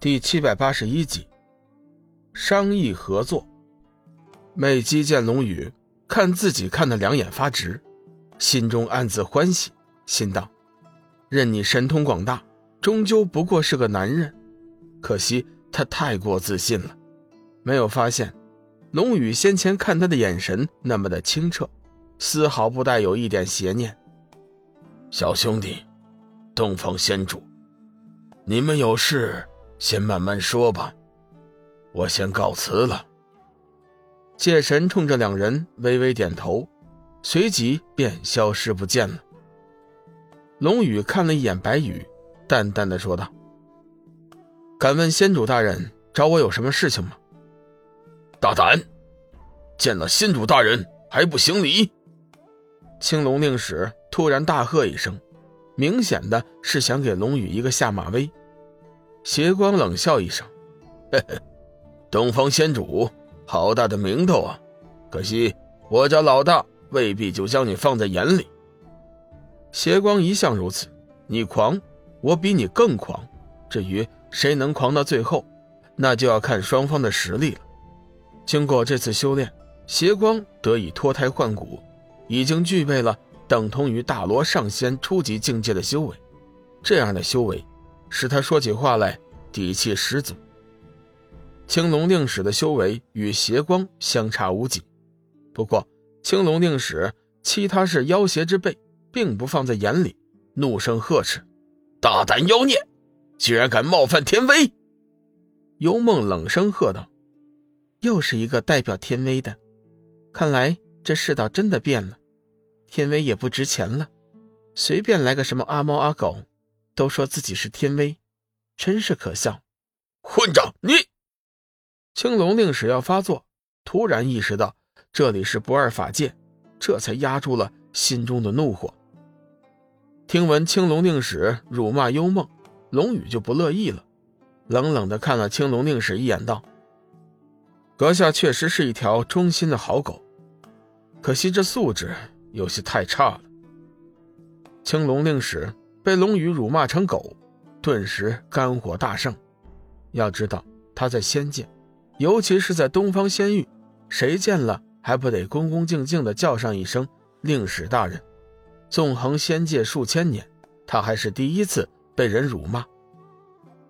第七百八十一集，商议合作。美姬见龙宇看自己看得两眼发直，心中暗自欢喜，心道：任你神通广大，终究不过是个男人。可惜他太过自信了，没有发现龙宇先前看他的眼神那么的清澈，丝毫不带有一点邪念。小兄弟，东方仙主，你们有事。先慢慢说吧，我先告辞了。界神冲着两人微微点头，随即便消失不见了。龙宇看了一眼白羽，淡淡的说道：“敢问仙主大人找我有什么事情吗？”大胆，见了仙主大人还不行礼！青龙令使突然大喝一声，明显的是想给龙宇一个下马威。邪光冷笑一声：“ 嘿嘿，东方仙主，好大的名头啊！可惜我家老大未必就将你放在眼里。”邪光一向如此，你狂，我比你更狂。至于谁能狂到最后，那就要看双方的实力了。经过这次修炼，邪光得以脱胎换骨，已经具备了等同于大罗上仙初级境界的修为。这样的修为。使他说起话来底气十足。青龙令使的修为与邪光相差无几，不过青龙令使欺他是妖邪之辈，并不放在眼里，怒声呵斥：“大胆妖孽，居然敢冒犯天威！”幽梦冷声喝道：“又是一个代表天威的，看来这世道真的变了，天威也不值钱了，随便来个什么阿猫阿狗。”都说自己是天威，真是可笑！混账，你！青龙令使要发作，突然意识到这里是不二法界，这才压住了心中的怒火。听闻青龙令使辱骂幽梦，龙宇就不乐意了，冷冷的看了青龙令使一眼，道：“阁下确实是一条忠心的好狗，可惜这素质有些太差了。”青龙令使。被龙宇辱骂成狗，顿时肝火大盛。要知道他在仙界，尤其是在东方仙域，谁见了还不得恭恭敬敬地叫上一声“令使大人”？纵横仙界数千年，他还是第一次被人辱骂。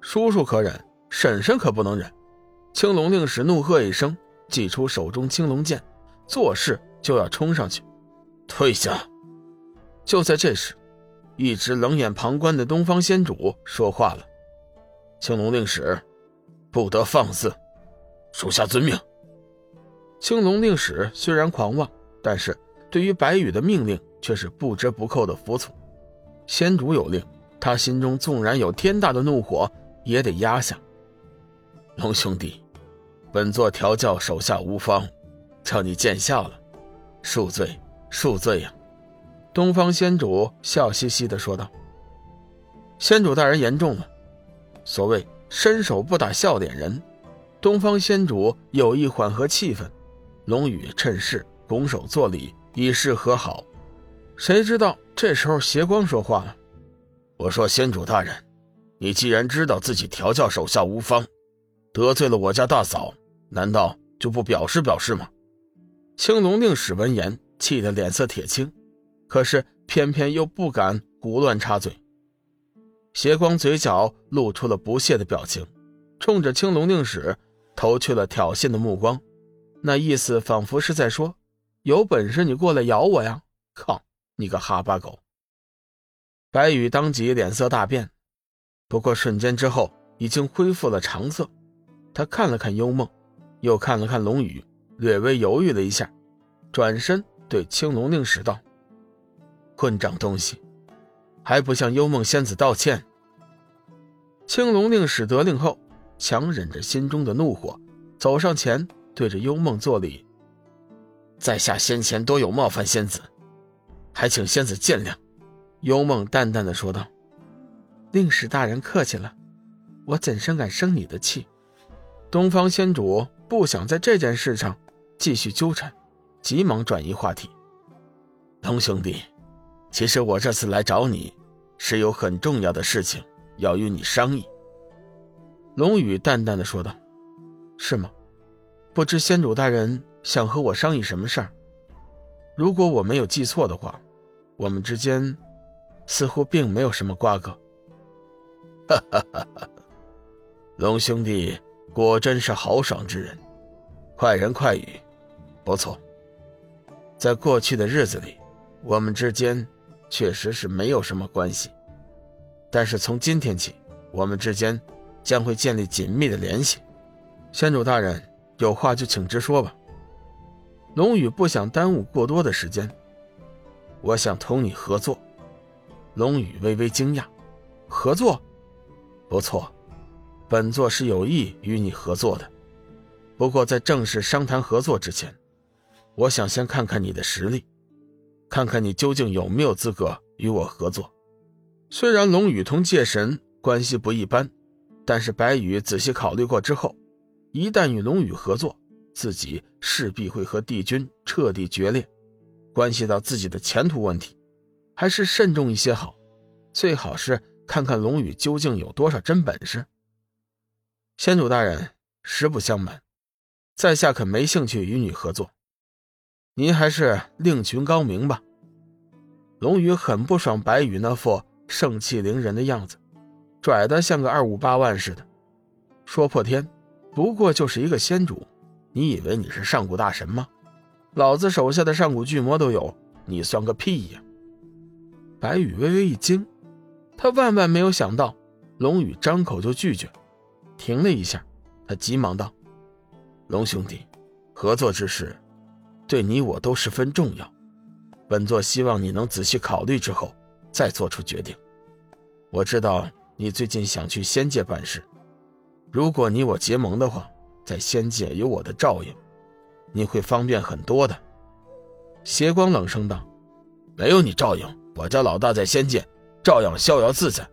叔叔可忍，婶婶可不能忍。青龙令使怒喝一声，祭出手中青龙剑，作势就要冲上去。退下！就在这时。一直冷眼旁观的东方仙主说话了：“青龙令使，不得放肆，属下遵命。”青龙令使虽然狂妄，但是对于白羽的命令却是不折不扣的服从。仙主有令，他心中纵然有天大的怒火，也得压下。龙兄弟，本座调教手下无方，叫你见笑了，恕罪，恕罪呀！东方仙主笑嘻嘻的说道：“仙主大人言重了，所谓伸手不打笑脸人。”东方仙主有意缓和气氛，龙宇趁势拱手作礼，以示和好。谁知道这时候邪光说话了：“我说仙主大人，你既然知道自己调教手下无方，得罪了我家大嫂，难道就不表示表示吗？”青龙令使闻言，气得脸色铁青。可是偏偏又不敢胡乱插嘴。邪光嘴角露出了不屑的表情，冲着青龙令使投去了挑衅的目光，那意思仿佛是在说：“有本事你过来咬我呀！”靠，你个哈巴狗！白羽当即脸色大变，不过瞬间之后已经恢复了常色。他看了看幽梦，又看了看龙宇，略微犹豫了一下，转身对青龙令使道。混账东西，还不向幽梦仙子道歉！青龙令使得令后，强忍着心中的怒火，走上前，对着幽梦作礼：“在下先前多有冒犯仙子，还请仙子见谅。”幽梦淡淡的说道：“令使大人客气了，我怎生敢生你的气？”东方仙主不想在这件事上继续纠缠，急忙转移话题：“龙兄弟。”其实我这次来找你，是有很重要的事情要与你商议。龙宇淡淡的说道：“是吗？不知仙主大人想和我商议什么事儿？如果我没有记错的话，我们之间似乎并没有什么瓜葛。”哈哈哈哈龙兄弟果真是豪爽之人，快人快语，不错。在过去的日子里，我们之间确实是没有什么关系，但是从今天起，我们之间将会建立紧密的联系。仙主大人有话就请直说吧。龙宇不想耽误过多的时间，我想同你合作。龙宇微微惊讶，合作？不错，本座是有意与你合作的。不过在正式商谈合作之前，我想先看看你的实力，看看你究竟有没有资格与我合作。虽然龙宇同界神关系不一般，但是白羽仔细考虑过之后，一旦与龙宇合作，自己势必会和帝君彻底决裂，关系到自己的前途问题，还是慎重一些好。最好是。看看龙宇究竟有多少真本事。先主大人，实不相瞒，在下可没兴趣与你合作。您还是另寻高明吧。龙宇很不爽白羽那副盛气凌人的样子，拽得像个二五八万似的。说破天，不过就是一个仙主，你以为你是上古大神吗？老子手下的上古巨魔都有，你算个屁呀！白羽微微一惊。他万万没有想到，龙宇张口就拒绝。停了一下，他急忙道：“龙兄弟，合作之事，对你我都十分重要。本座希望你能仔细考虑之后再做出决定。我知道你最近想去仙界办事，如果你我结盟的话，在仙界有我的照应，你会方便很多的。”邪光冷声道：“没有你照应，我家老大在仙界。”照样逍遥自在。